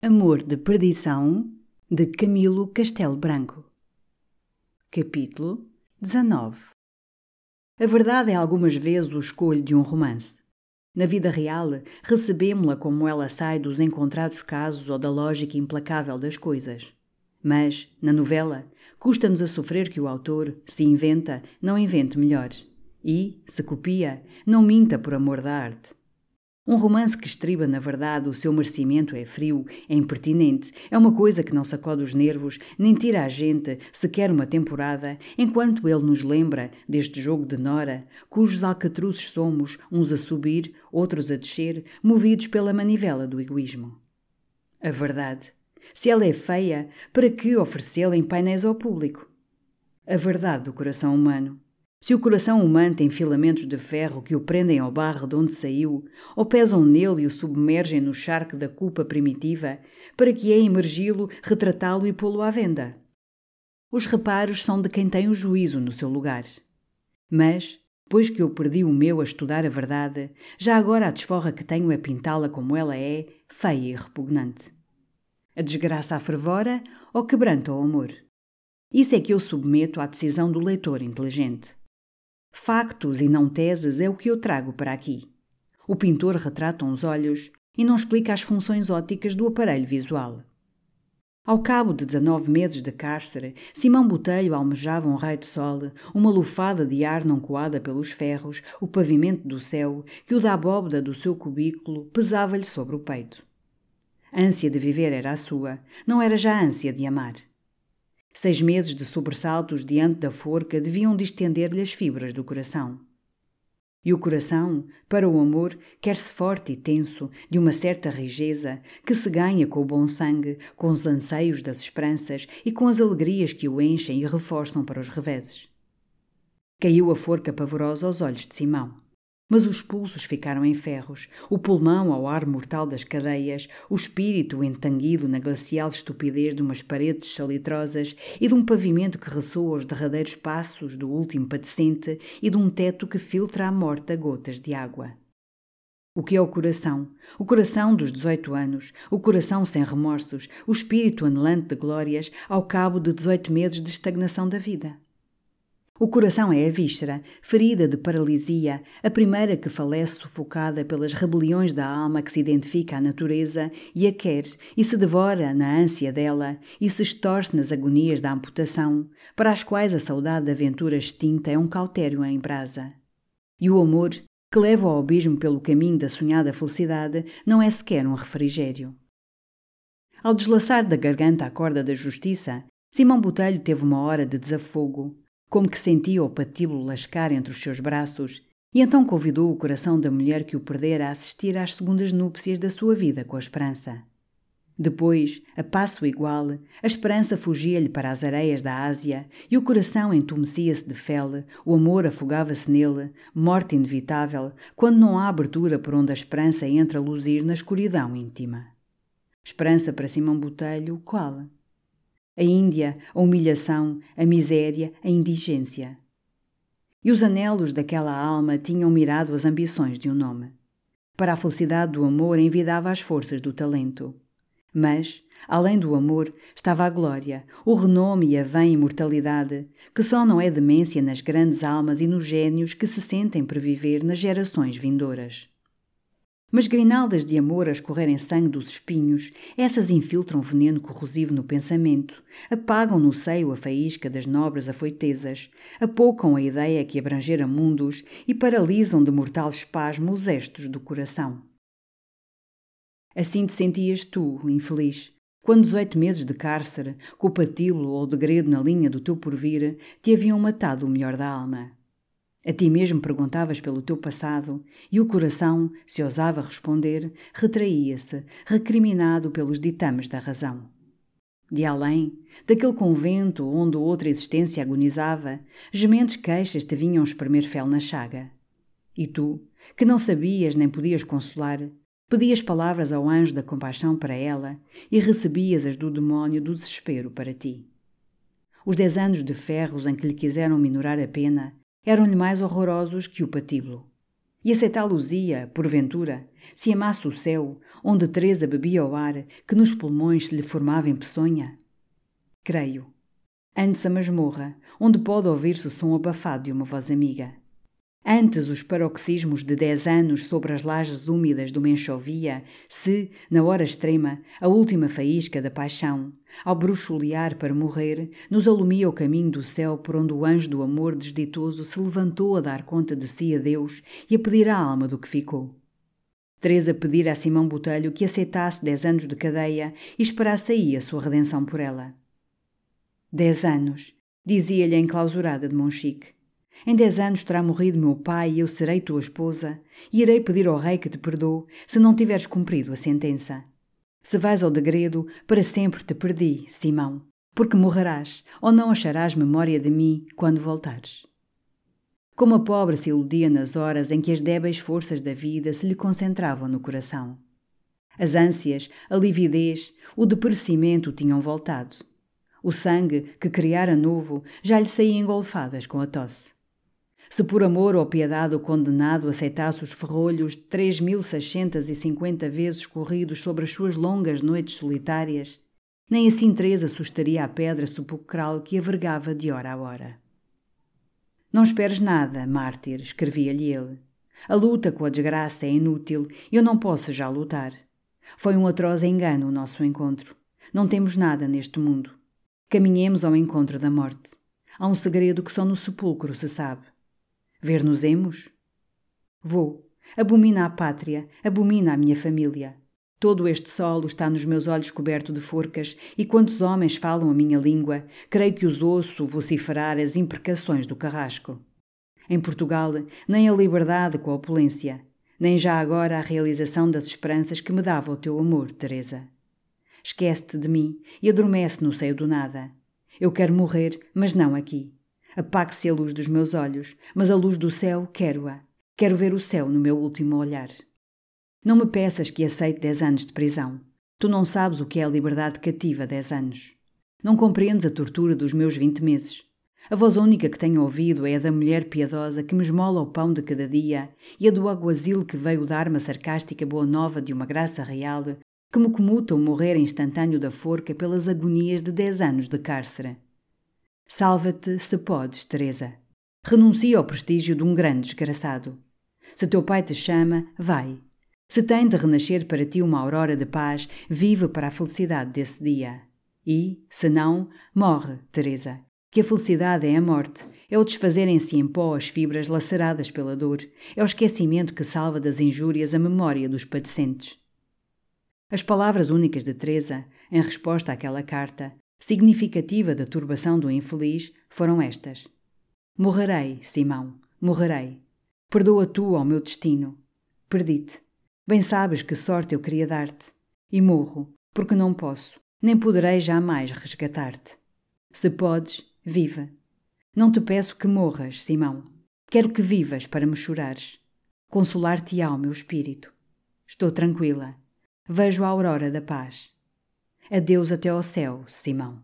Amor de Perdição, de Camilo Castelo Branco. Capítulo 19 A verdade é algumas vezes o escolho de um romance. Na vida real, recebemo-la como ela sai dos encontrados casos ou da lógica implacável das coisas. Mas, na novela, custa-nos a sofrer que o autor, se inventa, não invente melhores. E, se copia, não minta por amor da arte. Um romance que estriba, na verdade, o seu merecimento é frio, é impertinente, é uma coisa que não sacode os nervos, nem tira a gente, sequer uma temporada, enquanto ele nos lembra deste jogo de Nora, cujos alcatruzes somos, uns a subir, outros a descer, movidos pela manivela do egoísmo. A verdade. Se ela é feia, para que oferecê-la em painéis ao público? A verdade do coração humano. Se o coração humano tem filamentos de ferro que o prendem ao barro de onde saiu, ou pesam nele e o submergem no charque da culpa primitiva, para que é emergi-lo, retratá-lo e pô-lo à venda. Os reparos são de quem tem o juízo no seu lugar. Mas, pois que eu perdi o meu a estudar a verdade, já agora a desforra que tenho é pintá-la como ela é, feia e repugnante. A desgraça a fervora ou quebranta o amor. Isso é que eu submeto à decisão do leitor inteligente. Factos e não teses é o que eu trago para aqui. O pintor retrata uns olhos e não explica as funções ópticas do aparelho visual. Ao cabo de 19 meses de cárcere, Simão Botelho almejava um raio de sol, uma lufada de ar não coada pelos ferros, o pavimento do céu, que o da abóbada do seu cubículo pesava-lhe sobre o peito. A ânsia de viver era a sua, não era já a ânsia de amar. Seis meses de sobressaltos diante da forca deviam distender-lhe as fibras do coração. E o coração, para o amor, quer-se forte e tenso, de uma certa rigeza, que se ganha com o bom sangue, com os anseios das esperanças e com as alegrias que o enchem e reforçam para os reveses. Caiu a forca pavorosa aos olhos de Simão. Mas os pulsos ficaram em ferros, o pulmão ao ar mortal das cadeias, o espírito entanguido na glacial estupidez de umas paredes salitrosas e de um pavimento que ressoa aos derradeiros passos do último padecente e de um teto que filtra à morte a gotas de água. O que é o coração? O coração dos 18 anos, o coração sem remorsos, o espírito anelante de glórias ao cabo de 18 meses de estagnação da vida. O coração é a víscera, ferida de paralisia, a primeira que falece sufocada pelas rebeliões da alma que se identifica à natureza e a quer e se devora na ânsia dela e se estorce nas agonias da amputação, para as quais a saudade da aventura extinta é um cautério em brasa. E o amor, que leva ao abismo pelo caminho da sonhada felicidade, não é sequer um refrigério. Ao deslaçar da garganta a corda da justiça, Simão Botelho teve uma hora de desafogo como que sentia o patíbulo lascar entre os seus braços, e então convidou o coração da mulher que o perdera a assistir às segundas núpcias da sua vida com a esperança. Depois, a passo igual, a esperança fugia-lhe para as areias da Ásia e o coração entumecia-se de fel, o amor afogava-se nele, morte inevitável, quando não há abertura por onde a esperança entra a luzir na escuridão íntima. Esperança para Simão Botelho, qual? A Índia, a humilhação, a miséria, a indigência. E os anelos daquela alma tinham mirado as ambições de um nome. Para a felicidade do amor envidava as forças do talento. Mas, além do amor, estava a glória, o renome e a vã imortalidade, que só não é demência nas grandes almas e nos gênios que se sentem previver nas gerações vindouras. Mas grinaldas de amor a escorrerem sangue dos espinhos, essas infiltram veneno corrosivo no pensamento, apagam no seio a faísca das nobres afoitezas, apocam a ideia que abrangera mundos e paralisam de mortal espasmo os estos do coração. Assim te sentias tu, infeliz, quando dezoito meses de cárcere, com o ou degredo na linha do teu porvir, te haviam matado o melhor da alma. A ti mesmo perguntavas pelo teu passado e o coração, se ousava responder, retraía-se, recriminado pelos ditames da razão. De além, daquele convento onde outra existência agonizava, gementes queixas te vinham espremer fel na chaga. E tu, que não sabias nem podias consolar, pedias palavras ao anjo da compaixão para ela e recebias as do demónio do desespero para ti. Os dez anos de ferros em que lhe quiseram minorar a pena eram-lhe mais horrorosos que o patíbulo. E aceitá-los-ia, porventura, se amasse o céu, onde Teresa bebia o ar que nos pulmões se lhe formava em peçonha? Creio. Antes a masmorra, onde pode ouvir-se o som abafado de uma voz amiga. Antes os paroxismos de dez anos sobre as lajes úmidas do Menchovia, se, na hora extrema, a última faísca da paixão, ao bruxulear para morrer, nos alumia o caminho do céu por onde o anjo do amor desditoso se levantou a dar conta de si a Deus e a pedir a alma do que ficou. Teresa pedira a Simão Botelho que aceitasse dez anos de cadeia e esperasse aí a sua redenção por ela. Dez anos, dizia-lhe a enclausurada de Monchique. Em dez anos terá morrido meu pai e eu serei tua esposa, e irei pedir ao rei que te perdoe se não tiveres cumprido a sentença. Se vais ao degredo, para sempre te perdi, Simão, porque morrerás, ou não acharás memória de mim quando voltares. Como a pobre se iludia nas horas em que as débeis forças da vida se lhe concentravam no coração. As ânsias, a lividez, o deperecimento tinham voltado. O sangue, que criara novo, já lhe saía engolfadas com a tosse. Se por amor ou piedade o condenado aceitasse os ferrolhos três mil seiscentas e cinquenta vezes corridos sobre as suas longas noites solitárias, nem assim Teresa sustaria a pedra sepulcral que a vergava de hora a hora. Não esperes nada, mártir, escrevia-lhe ele. A luta com a desgraça é inútil eu não posso já lutar. Foi um atroz engano o nosso encontro. Não temos nada neste mundo. Caminhemos ao encontro da morte. Há um segredo que só no sepulcro se sabe. Ver-nos-emos? Vou. Abomina a pátria, abomina a minha família. Todo este solo está nos meus olhos coberto de forcas, e quantos homens falam a minha língua, creio que os ouço vociferar as imprecações do carrasco. Em Portugal, nem a liberdade com a opulência, nem já agora a realização das esperanças que me dava o teu amor, Teresa. Esquece-te de mim e adormece no seio do nada. Eu quero morrer, mas não aqui. Apague-se a luz dos meus olhos, mas a luz do céu quero-a. Quero ver o céu no meu último olhar. Não me peças que aceite dez anos de prisão. Tu não sabes o que é a liberdade cativa dez anos. Não compreendes a tortura dos meus vinte meses. A voz única que tenho ouvido é a da mulher piedosa que me esmola o pão de cada dia e a do aguazil que veio dar-me a sarcástica boa nova de uma graça real que me comuta o morrer instantâneo da forca pelas agonias de dez anos de cárcere. Salva-te se podes, Teresa. Renuncia ao prestígio de um grande desgraçado. Se teu pai te chama, vai. Se tem de renascer para ti uma aurora de paz, vive para a felicidade desse dia. E, se não, morre, Teresa. Que a felicidade é a morte, é o desfazerem-se em pó as fibras laceradas pela dor, é o esquecimento que salva das injúrias a memória dos padecentes. As palavras únicas de Teresa, em resposta àquela carta, significativa da turbação do infeliz, foram estas: Morrerei, Simão, morrerei. Perdoa tu ao meu destino. Perdi-te. Bem sabes que sorte eu queria dar-te. E morro, porque não posso, nem poderei jamais resgatar-te. Se podes, viva. Não te peço que morras, Simão. Quero que vivas para me chorares. Consolar-te-á o meu espírito. Estou tranquila. Vejo a aurora da paz. Adeus até ao céu, Simão.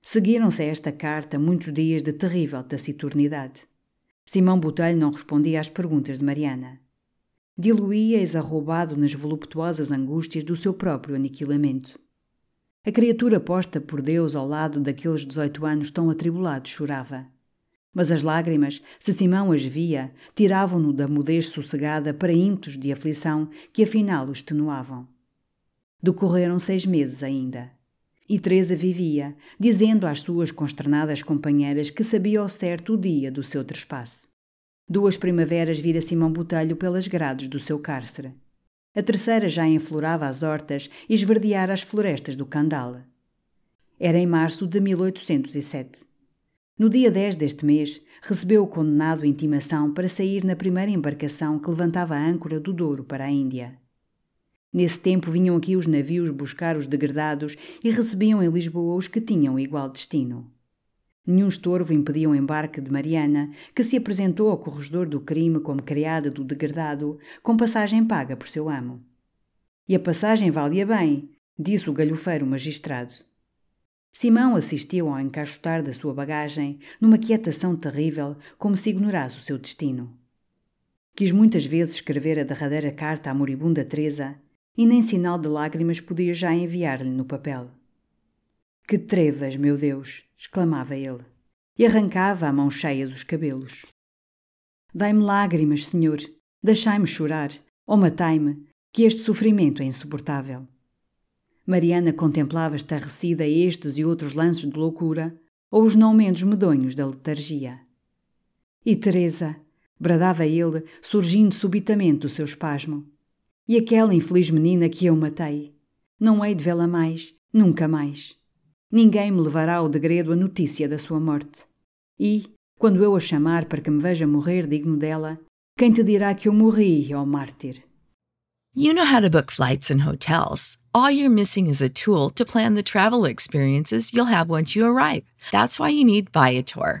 Seguiram-se a esta carta muitos dias de terrível taciturnidade. Simão Botelho não respondia às perguntas de Mariana. Diluía exarrobado nas voluptuosas angústias do seu próprio aniquilamento. A criatura posta por Deus ao lado daqueles dezoito anos tão atribulados chorava. Mas as lágrimas, se Simão as via, tiravam-no da mudez sossegada para ímpetos de aflição que afinal o extenuavam. Decorreram seis meses ainda. E Teresa vivia, dizendo às suas consternadas companheiras que sabia ao certo o dia do seu trespasse. Duas primaveras vira Simão Botelho pelas grades do seu cárcere. A terceira já enflorava as hortas e esverdeara as florestas do Candal. Era em março de 1807. No dia 10 deste mês, recebeu o condenado intimação para sair na primeira embarcação que levantava a âncora do Douro para a Índia. Nesse tempo vinham aqui os navios buscar os degradados e recebiam em Lisboa os que tinham igual destino. Nenhum estorvo impedia o embarque de Mariana, que se apresentou ao corregedor do crime como criada do degradado, com passagem paga por seu amo. E a passagem valia bem, disse o galhofeiro magistrado. Simão assistiu ao encaixotar da sua bagagem, numa quietação terrível, como se ignorasse o seu destino. Quis muitas vezes escrever a derradeira carta à moribunda Teresa, e nem sinal de lágrimas podia já enviar-lhe no papel. Que trevas, meu Deus! exclamava ele, e arrancava a mão cheia dos cabelos. Dai-me lágrimas, senhor, deixai-me chorar, ou matai-me, que este sofrimento é insuportável. Mariana contemplava estarrecida estes e outros lances de loucura, ou os não menos medonhos da letargia. E Teresa, bradava ele, surgindo subitamente do seu espasmo. E aquela infeliz menina que eu matei? Não hei de vê-la mais, nunca mais. Ninguém me levará ao degredo a notícia da sua morte. E, quando eu a chamar para que me veja morrer digno dela, quem te dirá que eu morri, ó mártir? You know how to book flights and hotels. All you're missing is a tool to plan the travel experiences you'll have once you arrive. That's why you need Viator.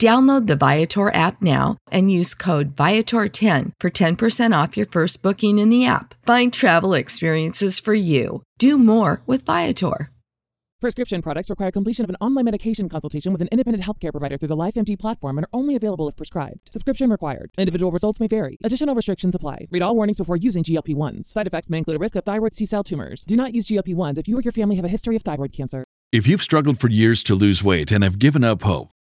Download the Viator app now and use code Viator10 for 10% off your first booking in the app. Find travel experiences for you. Do more with Viator. Prescription products require completion of an online medication consultation with an independent healthcare provider through the LifeMD platform and are only available if prescribed. Subscription required. Individual results may vary. Additional restrictions apply. Read all warnings before using GLP 1s. Side effects may include a risk of thyroid C cell tumors. Do not use GLP 1s if you or your family have a history of thyroid cancer. If you've struggled for years to lose weight and have given up hope,